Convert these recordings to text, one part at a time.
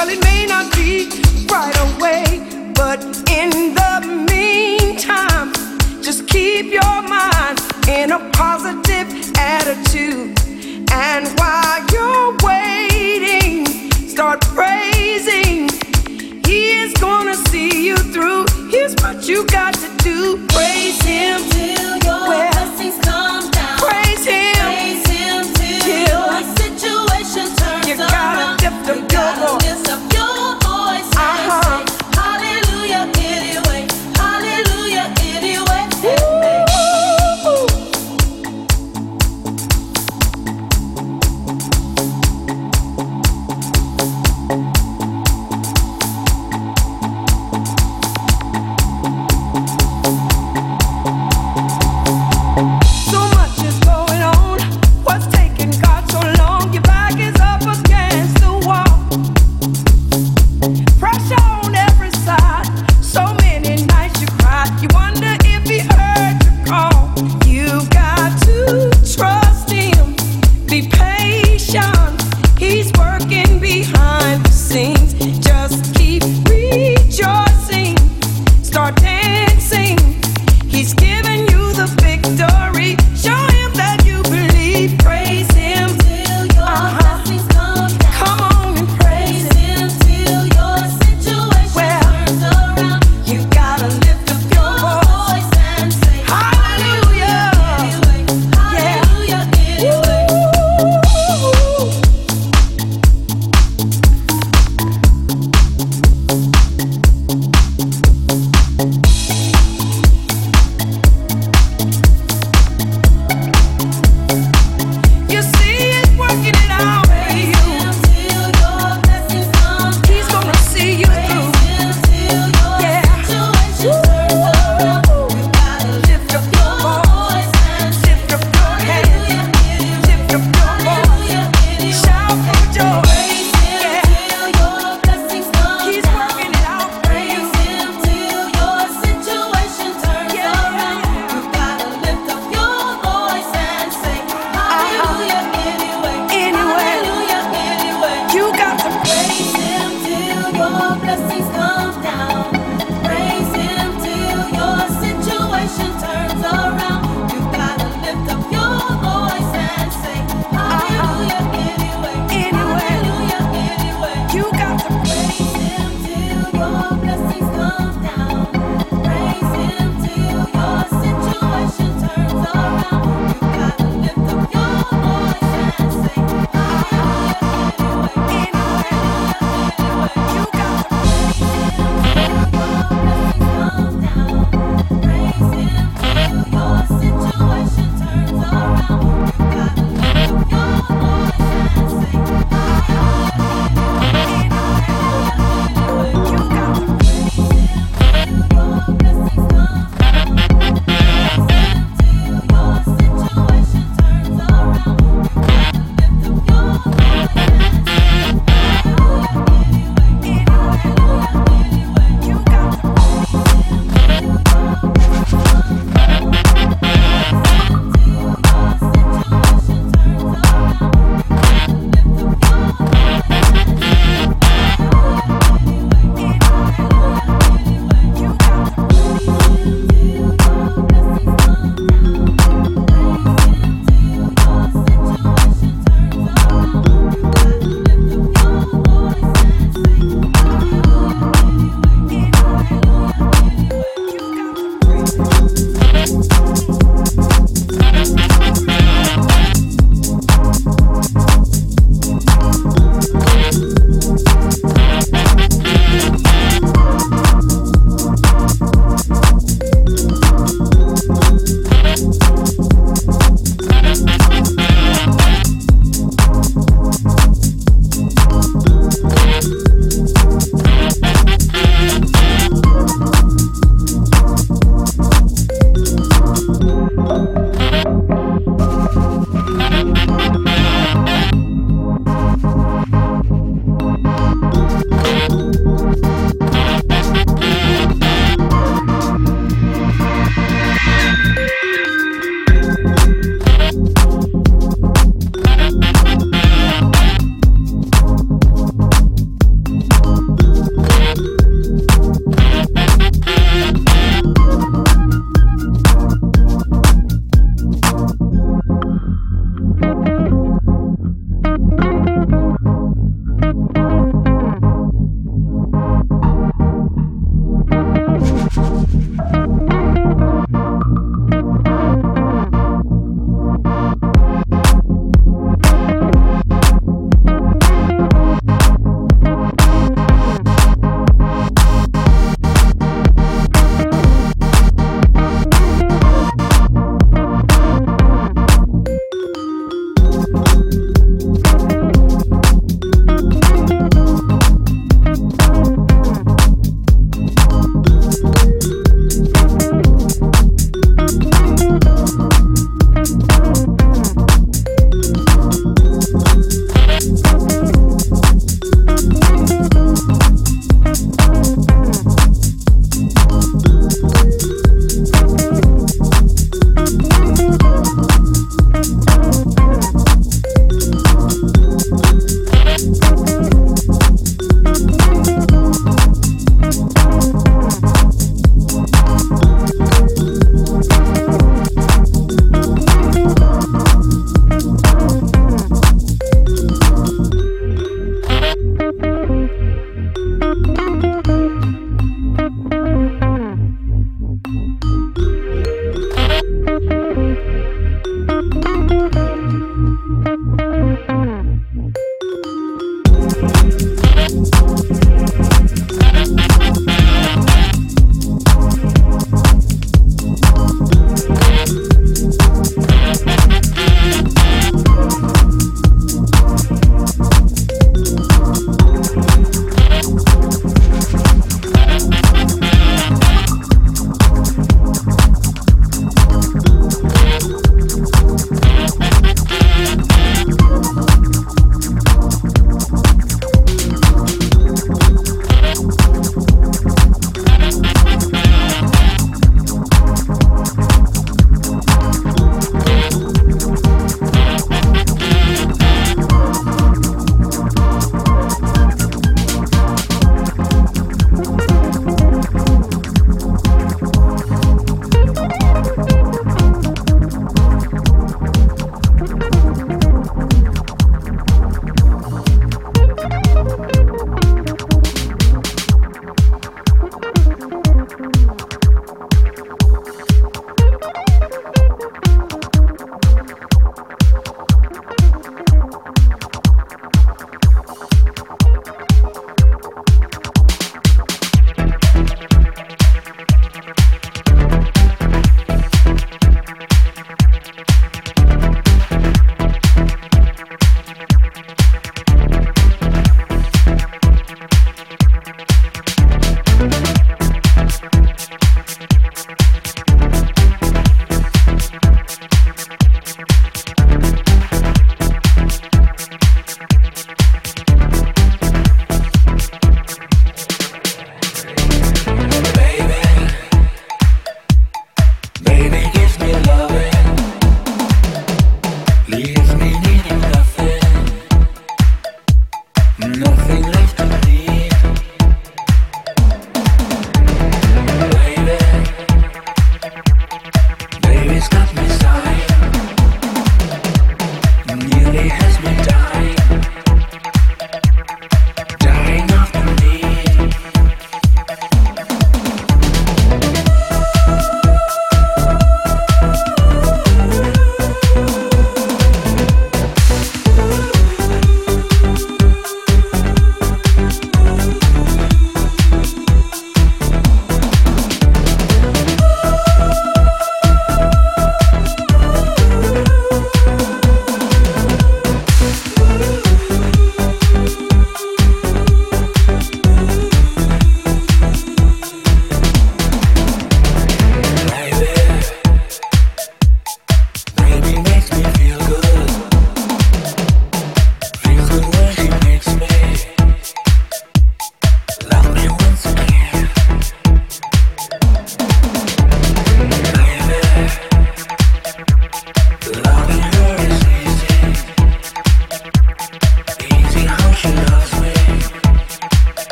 Well, it may not be right away, but in the meantime, just keep your mind in a positive attitude. And while you're waiting, start praising. He is gonna see you through. Here's what you got to do: praise Him till your well, blessings come down. Praise Him. you gotta dip them good ones.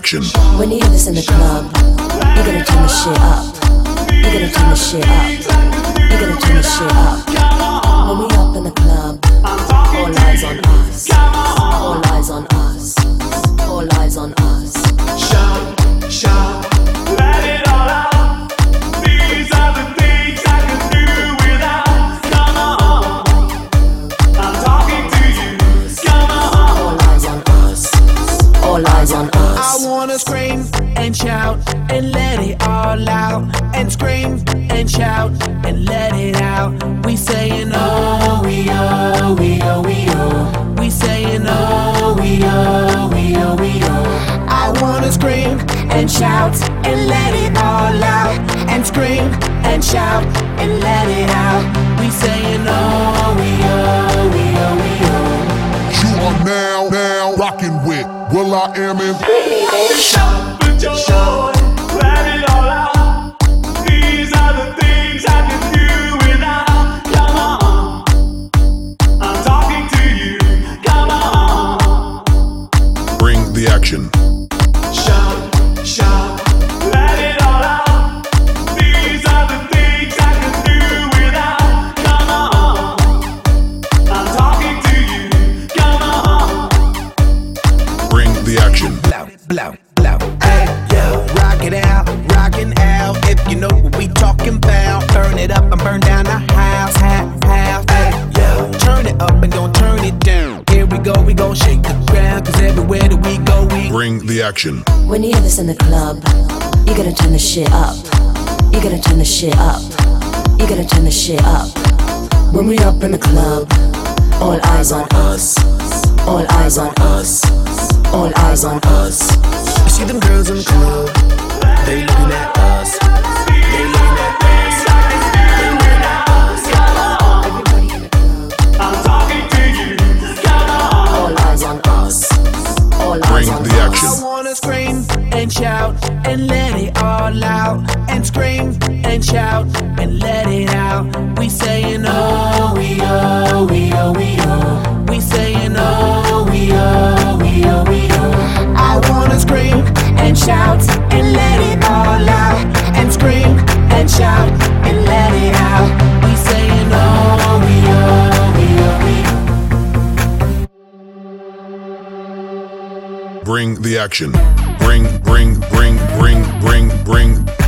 Action. When you hear this in the club, you gotta turn the shit up. You gotta turn the shit up. You gotta turn the shit up. When we up in the club, all eyes on us. I Am in. Bring the action. When you hear this in the club, you gotta turn the shit up. You gotta turn the shit up. You gotta turn the shit up. When we up in the club, all eyes on us. All eyes on us. All eyes on us. You see them girls in the club, they looking at us. Bring the action. I wanna scream and shout and let it all out. And scream and shout and let it out. We saying oh, we oh, we oh, we oh. We saying oh, we oh, we oh, we oh. I wanna scream and shout and let it all out. And scream and shout Bring the action. Bring, bring, bring, bring, bring, bring.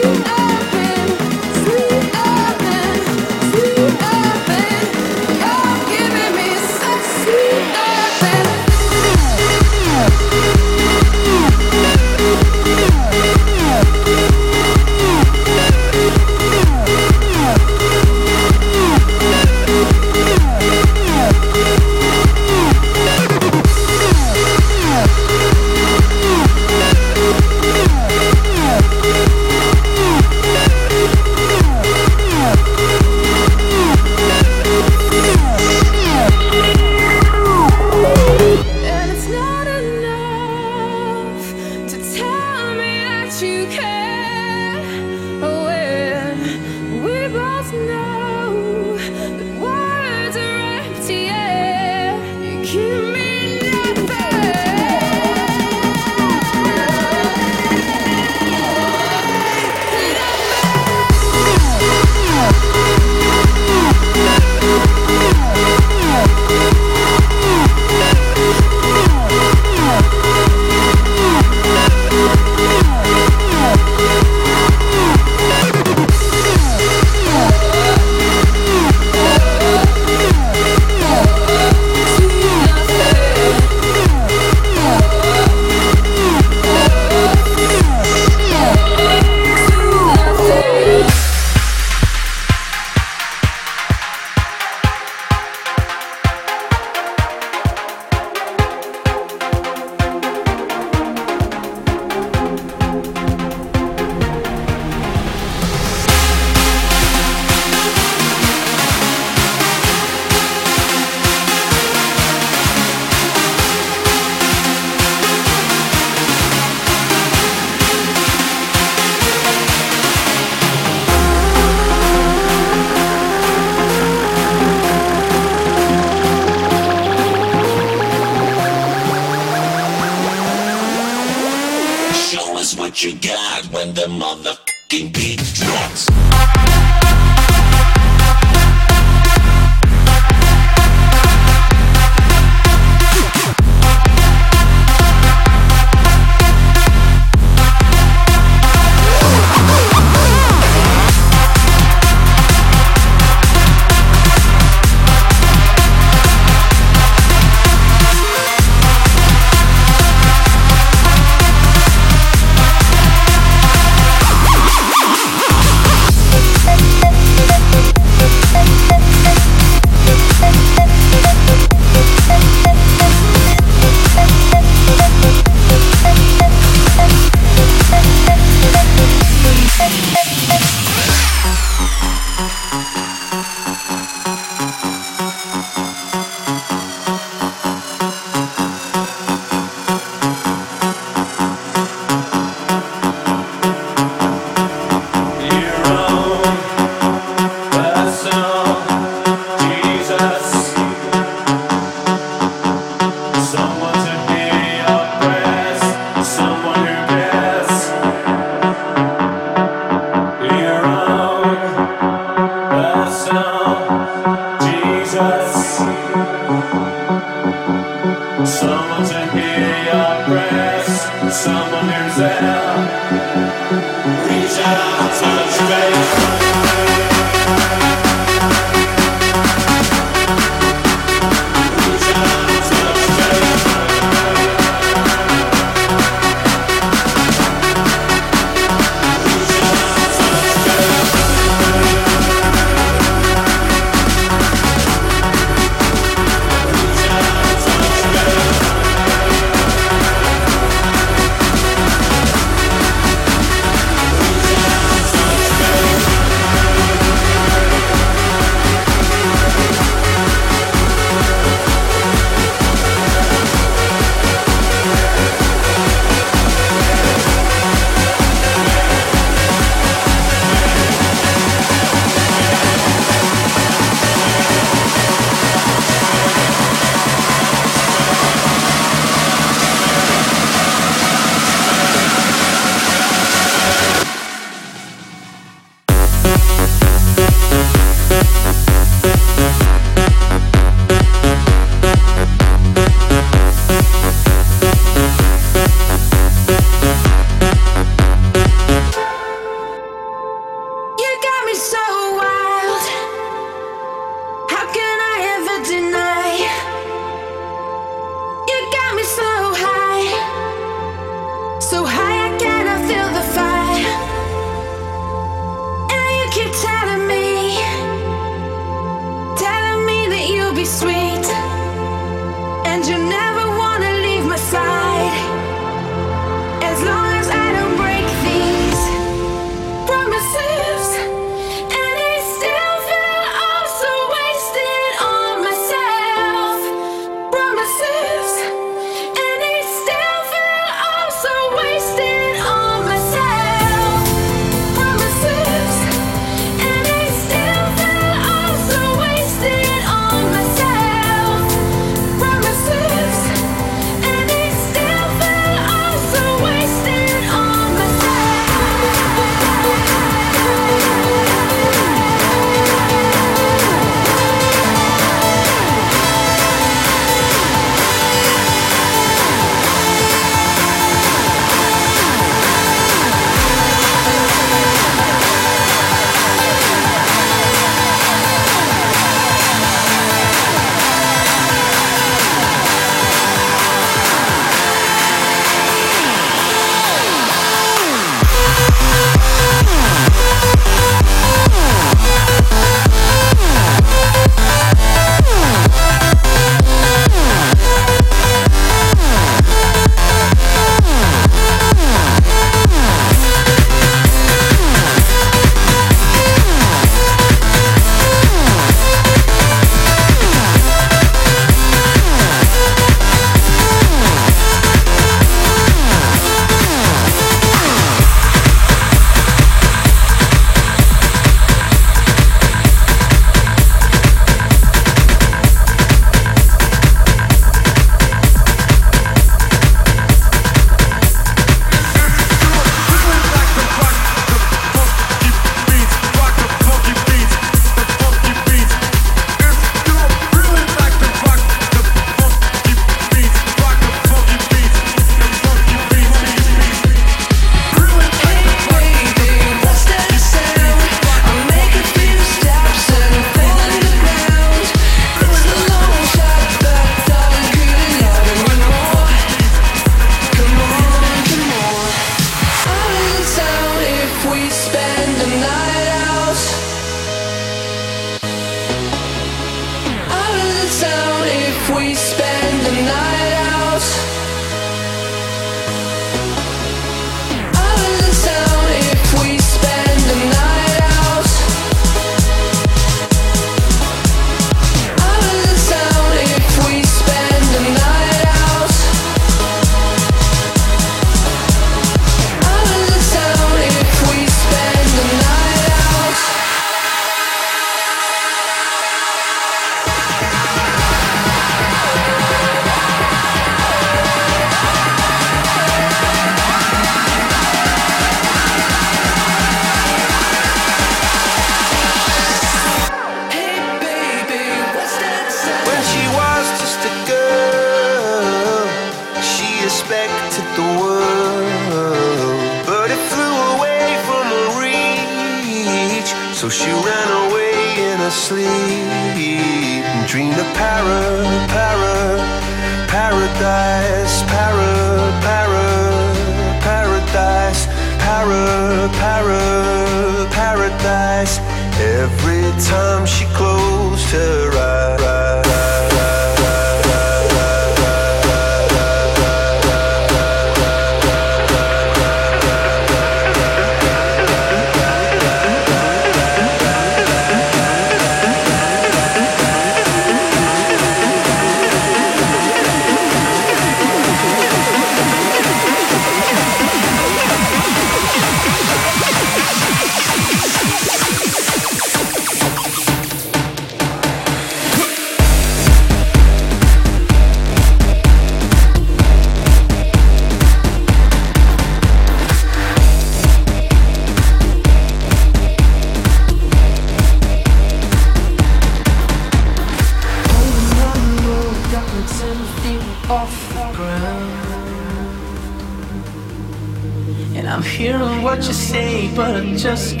But I just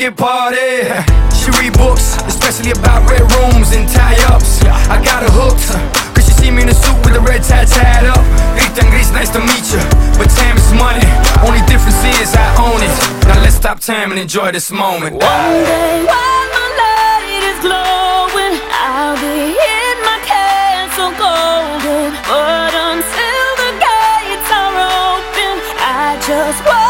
wicked party. She read books, especially about red rooms and tie-ups. I got her hooked, cause she see me in a suit with a red tie tied up. Rita and Greece, nice to meet you, but time is money. Only difference is I own it. Now let's stop time and enjoy this moment. One day while my light is glowing, I'll be in my castle golden. But until the gates are open, I just want